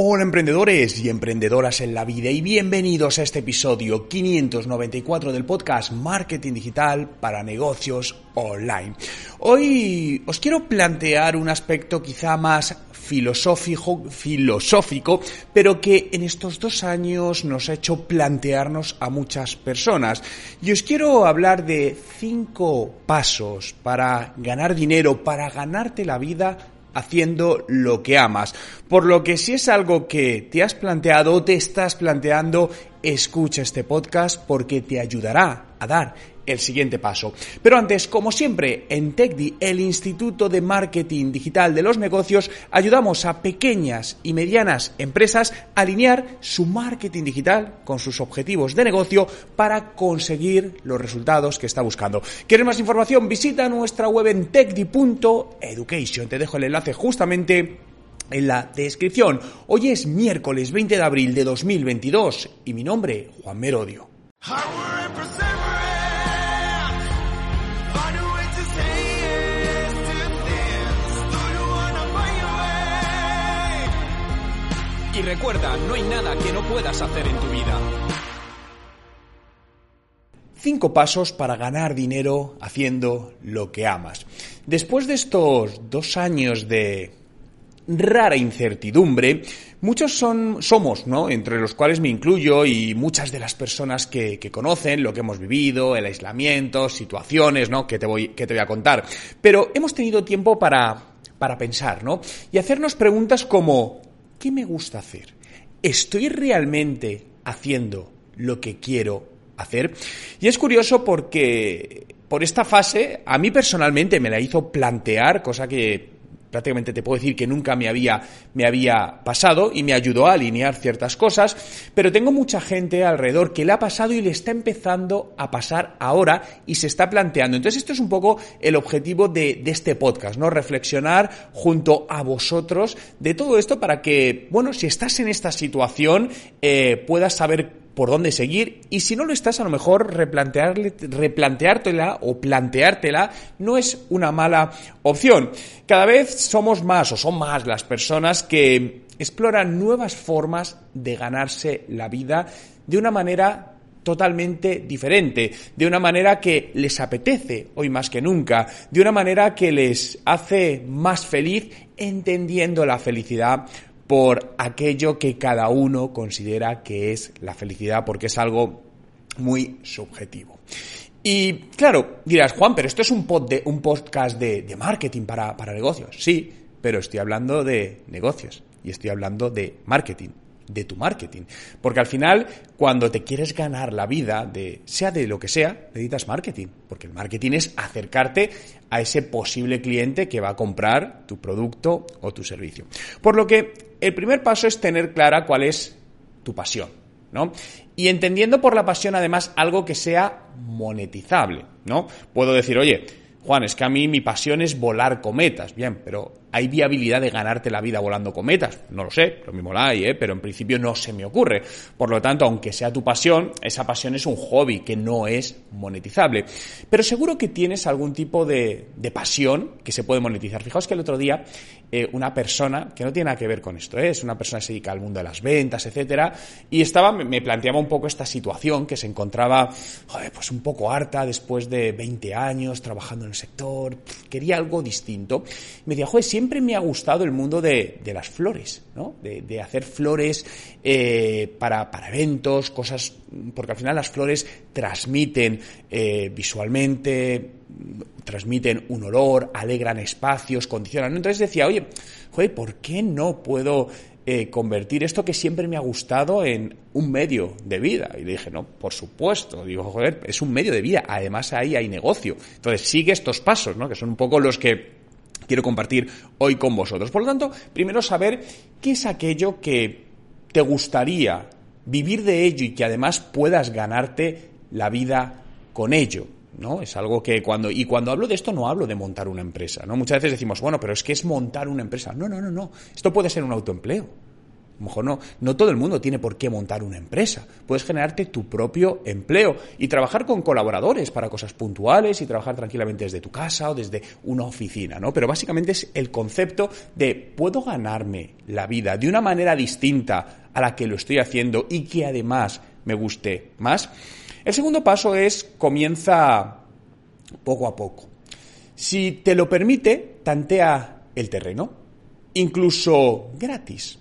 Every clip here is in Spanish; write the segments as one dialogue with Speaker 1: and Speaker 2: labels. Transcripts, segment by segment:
Speaker 1: Hola emprendedores y emprendedoras en la vida y bienvenidos a este episodio 594 del podcast Marketing Digital para Negocios Online. Hoy os quiero plantear un aspecto quizá más filosófico, filosófico, pero que en estos dos años nos ha hecho plantearnos a muchas personas. Y os quiero hablar de cinco pasos para ganar dinero, para ganarte la vida haciendo lo que amas. Por lo que si es algo que te has planteado o te estás planteando, escucha este podcast porque te ayudará a dar el siguiente paso. Pero antes, como siempre, en TechDi, el Instituto de Marketing Digital de los Negocios, ayudamos a pequeñas y medianas empresas a alinear su marketing digital con sus objetivos de negocio para conseguir los resultados que está buscando. ¿Quieres más información? Visita nuestra web en techdi.education. Te dejo el enlace justamente en la descripción. Hoy es miércoles 20 de abril de 2022 y mi nombre, Juan Merodio.
Speaker 2: Y recuerda, no hay nada que no puedas hacer en tu vida.
Speaker 1: Cinco pasos para ganar dinero haciendo lo que amas. Después de estos dos años de rara incertidumbre, muchos son, somos, ¿no? Entre los cuales me incluyo y muchas de las personas que, conocen lo que hemos vivido, el aislamiento, situaciones, ¿no? Que te voy, que te voy a contar. Pero hemos tenido tiempo para, para pensar, ¿no? Y hacernos preguntas como, ¿qué me gusta hacer? ¿Estoy realmente haciendo lo que quiero hacer? Y es curioso porque por esta fase a mí personalmente me la hizo plantear, cosa que prácticamente te puedo decir que nunca me había, me había pasado y me ayudó a alinear ciertas cosas, pero tengo mucha gente alrededor que le ha pasado y le está empezando a pasar ahora y se está planteando. Entonces esto es un poco el objetivo de, de este podcast, ¿no? Reflexionar junto a vosotros de todo esto para que, bueno, si estás en esta situación, eh, puedas saber por dónde seguir y si no lo estás a lo mejor replanteártela o planteártela no es una mala opción. Cada vez somos más o son más las personas que exploran nuevas formas de ganarse la vida de una manera totalmente diferente, de una manera que les apetece hoy más que nunca, de una manera que les hace más feliz entendiendo la felicidad por aquello que cada uno considera que es la felicidad, porque es algo muy subjetivo. Y claro, dirás, Juan, pero esto es un, pod de, un podcast de, de marketing para, para negocios. Sí, pero estoy hablando de negocios y estoy hablando de marketing de tu marketing. Porque al final, cuando te quieres ganar la vida, de, sea de lo que sea, necesitas marketing. Porque el marketing es acercarte a ese posible cliente que va a comprar tu producto o tu servicio. Por lo que el primer paso es tener clara cuál es tu pasión. ¿no? Y entendiendo por la pasión además algo que sea monetizable, ¿no? Puedo decir, oye, Juan, es que a mí mi pasión es volar cometas. Bien, pero ¿hay viabilidad de ganarte la vida volando cometas? No lo sé, lo mismo la hay, ¿eh? pero en principio no se me ocurre. Por lo tanto, aunque sea tu pasión, esa pasión es un hobby que no es monetizable. Pero seguro que tienes algún tipo de, de pasión que se puede monetizar. Fijaos que el otro día eh, una persona que no tiene nada que ver con esto, ¿eh? es una persona que se dedica al mundo de las ventas, etcétera, y estaba, me planteaba un poco esta situación que se encontraba, joder, pues un poco harta después de 20 años trabajando en el sector, quería algo distinto. Me decía, joder, siempre me ha gustado el mundo de, de las flores, ¿no? De, de hacer flores eh, para, para, eventos, cosas, porque al final las flores transmiten eh, visualmente, transmiten un olor, alegran espacios, condicionan. Entonces decía, oye, joder, ¿por qué no puedo eh, convertir esto que siempre me ha gustado en un medio de vida? Y le dije, no, por supuesto. Digo, joder, es un medio de vida. Además ahí hay negocio. Entonces sigue estos pasos, ¿no? Que son un poco los que quiero compartir hoy con vosotros. Por lo tanto, primero saber qué es aquello que te gustaría vivir de ello y que además puedas ganarte la vida con ello. ¿no? Es algo que cuando, y cuando hablo de esto no hablo de montar una empresa, ¿no? Muchas veces decimos, bueno, pero es que es montar una empresa. No, no, no, no. Esto puede ser un autoempleo. A lo mejor no, no todo el mundo tiene por qué montar una empresa. Puedes generarte tu propio empleo y trabajar con colaboradores para cosas puntuales y trabajar tranquilamente desde tu casa o desde una oficina, ¿no? Pero básicamente es el concepto de puedo ganarme la vida de una manera distinta a la que lo estoy haciendo y que además me guste más. El segundo paso es comienza poco a poco. Si te lo permite, tantea el terreno, incluso gratis.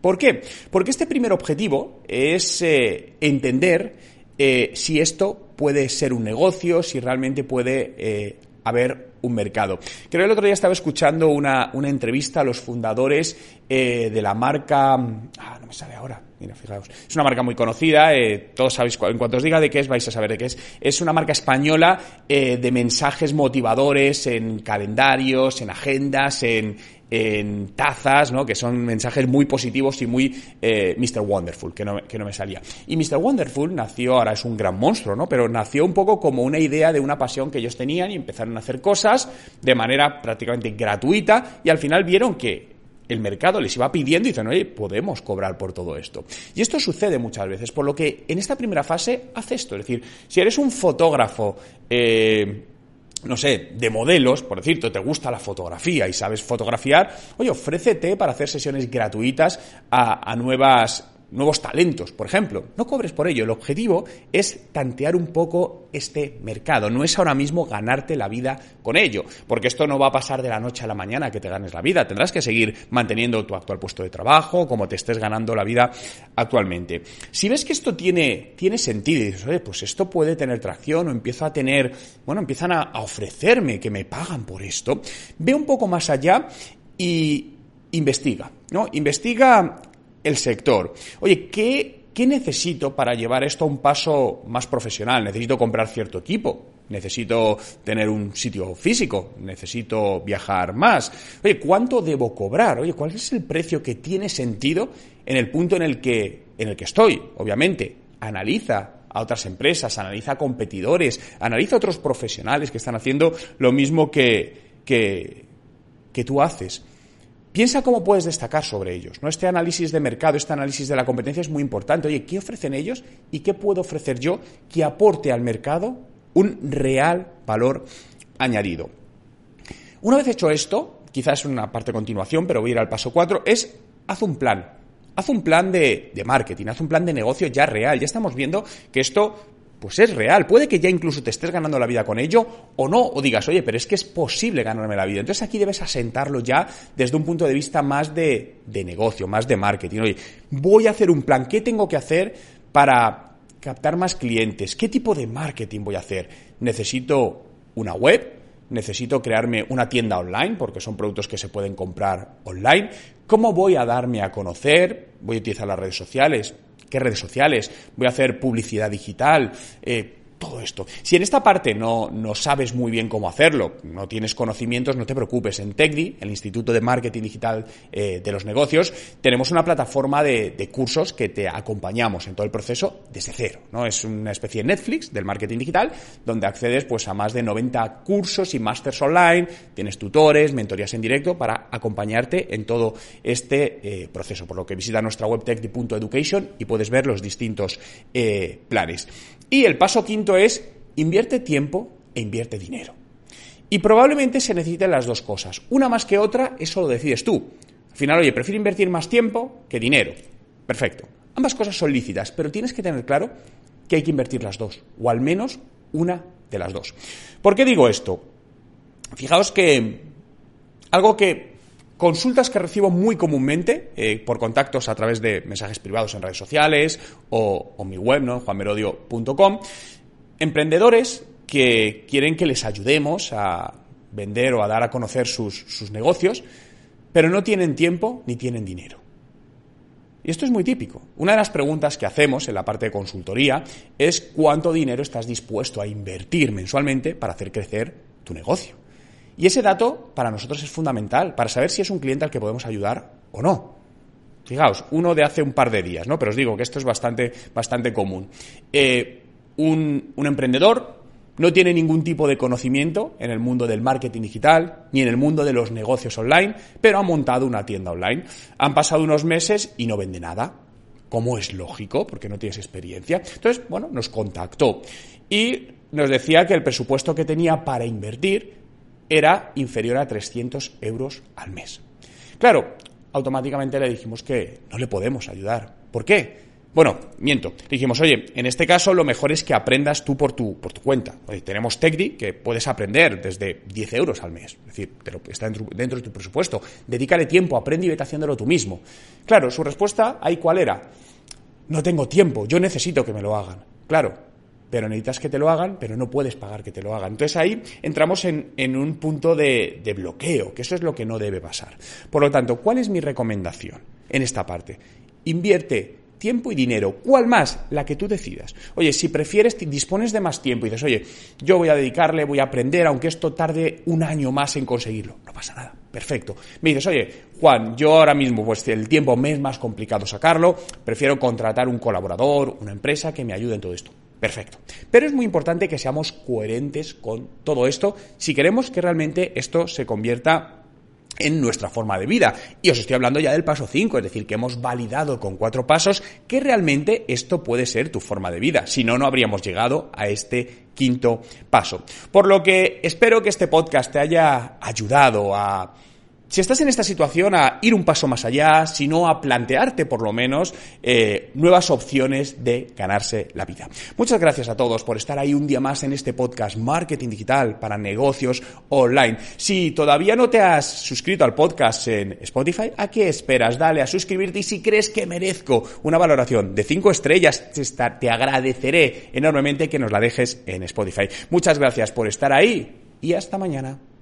Speaker 1: ¿Por qué? Porque este primer objetivo es eh, entender eh, si esto puede ser un negocio, si realmente puede eh, haber un mercado. Creo que el otro día estaba escuchando una, entrevista a los fundadores de la marca... Ah, no me sale ahora. Mira, fijaos. Es una marca muy conocida, todos sabéis, en cuanto os diga de qué es, vais a saber de qué es. Es una marca española de mensajes motivadores en calendarios, en agendas, en, en tazas, ¿no? que son mensajes muy positivos y muy eh, Mr. Wonderful, que no, que no me salía. Y Mr. Wonderful nació, ahora es un gran monstruo, ¿no? pero nació un poco como una idea de una pasión que ellos tenían y empezaron a hacer cosas de manera prácticamente gratuita y al final vieron que el mercado les iba pidiendo y dicen, oye, podemos cobrar por todo esto. Y esto sucede muchas veces, por lo que en esta primera fase hace esto. Es decir, si eres un fotógrafo eh, no sé, de modelos, por decirte, te gusta la fotografía y sabes fotografiar, oye, ofrécete para hacer sesiones gratuitas a, a nuevas nuevos talentos, por ejemplo. No cobres por ello. El objetivo es tantear un poco este mercado. No es ahora mismo ganarte la vida con ello, porque esto no va a pasar de la noche a la mañana que te ganes la vida. Tendrás que seguir manteniendo tu actual puesto de trabajo, como te estés ganando la vida actualmente. Si ves que esto tiene, tiene sentido y dices, oye, pues esto puede tener tracción o empiezo a tener, bueno, empiezan a, ofrecerme que me pagan por esto, ve un poco más allá y investiga, ¿no? Investiga el sector. Oye, ¿qué, ¿qué necesito para llevar esto a un paso más profesional? Necesito comprar cierto equipo, necesito tener un sitio físico, necesito viajar más. Oye, ¿cuánto debo cobrar? Oye, ¿cuál es el precio que tiene sentido en el punto en el que, en el que estoy? Obviamente, analiza a otras empresas, analiza a competidores, analiza a otros profesionales que están haciendo lo mismo que, que tú haces. Piensa cómo puedes destacar sobre ellos. ¿no? Este análisis de mercado, este análisis de la competencia es muy importante. Oye, ¿qué ofrecen ellos y qué puedo ofrecer yo que aporte al mercado un real valor añadido? Una vez hecho esto, quizás es una parte de continuación, pero voy a ir al paso 4, es haz un plan. Haz un plan de, de marketing, haz un plan de negocio ya real. Ya estamos viendo que esto pues es real. Puede que ya incluso te estés ganando la vida con ello o no, o digas, oye, pero es que es posible ganarme la vida. Entonces aquí debes asentarlo ya desde un punto de vista más de, de negocio, más de marketing. Oye, voy a hacer un plan, ¿qué tengo que hacer para captar más clientes? ¿Qué tipo de marketing voy a hacer? ¿Necesito una web? necesito crearme una tienda online porque son productos que se pueden comprar online. ¿Cómo voy a darme a conocer? ¿Voy a utilizar las redes sociales? Qué redes sociales, voy a hacer publicidad digital, eh, todo esto. Si en esta parte no, sabes muy bien cómo hacerlo, no tienes conocimientos, no te preocupes. En TECDI, el Instituto de Marketing Digital eh, de los Negocios, tenemos una plataforma de, cursos que te acompañamos en todo el proceso desde cero. ¿no? Es una especie de Netflix del marketing digital, donde accedes pues, a más de 90 cursos y másters online, tienes tutores, mentorías en directo para acompañarte en todo este eh, proceso. Por lo que visita nuestra web tecdi.education y puedes ver los distintos eh, planes. Y el paso quinto es invierte tiempo e invierte dinero. Y probablemente se necesiten las dos cosas. Una más que otra, eso lo decides tú. Al final, oye, prefiero invertir más tiempo que dinero. Perfecto. Ambas cosas son lícitas, pero tienes que tener claro que hay que invertir las dos, o al menos una de las dos. ¿Por qué digo esto? Fijaos que algo que consultas que recibo muy comúnmente eh, por contactos a través de mensajes privados en redes sociales o, o mi web, ¿no? juanmerodio.com, emprendedores que quieren que les ayudemos a vender o a dar a conocer sus, sus negocios, pero no tienen tiempo ni tienen dinero. Y esto es muy típico. Una de las preguntas que hacemos en la parte de consultoría es cuánto dinero estás dispuesto a invertir mensualmente para hacer crecer tu negocio. Y ese dato para nosotros es fundamental para saber si es un cliente al que podemos ayudar o no. Fijaos, uno de hace un par de días, ¿no? Pero os digo que esto es bastante, bastante común. Eh, un, un emprendedor no tiene ningún tipo de conocimiento en el mundo del marketing digital ni en el mundo de los negocios online, pero ha montado una tienda online. Han pasado unos meses y no vende nada. Como es lógico, porque no tienes experiencia. Entonces, bueno, nos contactó y nos decía que el presupuesto que tenía para invertir era inferior a 300 euros al mes. Claro, automáticamente le dijimos que no le podemos ayudar. ¿Por qué? Bueno, miento. dijimos, oye, en este caso lo mejor es que aprendas tú por tu, por tu cuenta. tenemos TechDi que puedes aprender desde 10 euros al mes. Es decir, está dentro, dentro, de tu presupuesto. Dedícale tiempo, aprende y vete haciéndolo tú mismo. Claro, su respuesta ahí cuál era. No tengo tiempo, yo necesito que me lo hagan. Claro, pero necesitas que te lo hagan, pero no puedes pagar que te lo hagan. Entonces ahí entramos en, un punto de, de, bloqueo, que eso es lo que no debe pasar. Por lo tanto, ¿cuál es mi recomendación en esta parte? Invierte tiempo y dinero. ¿Cuál más? La que tú decidas. Oye, si prefieres, dispones de más tiempo y dices, oye, yo voy a dedicarle, voy a aprender, aunque esto tarde un año más en conseguirlo. No pasa nada. Perfecto. Me dices, oye, Juan, yo ahora mismo, pues el tiempo me es más complicado sacarlo, prefiero contratar un colaborador, una empresa que me ayude en todo esto. Perfecto. Pero es muy importante que seamos coherentes con todo esto si queremos que realmente esto se convierta en nuestra forma de vida. Y os estoy hablando ya del paso 5, es decir, que hemos validado con cuatro pasos que realmente esto puede ser tu forma de vida. Si no, no habríamos llegado a este quinto paso. Por lo que espero que este podcast te haya ayudado a si estás en esta situación, a ir un paso más allá, sino a plantearte por lo menos eh, nuevas opciones de ganarse la vida. Muchas gracias a todos por estar ahí un día más en este podcast Marketing Digital para negocios online. Si todavía no te has suscrito al podcast en Spotify, ¿a qué esperas? Dale a suscribirte y si crees que merezco una valoración de 5 estrellas, te agradeceré enormemente que nos la dejes en Spotify. Muchas gracias por estar ahí y hasta mañana.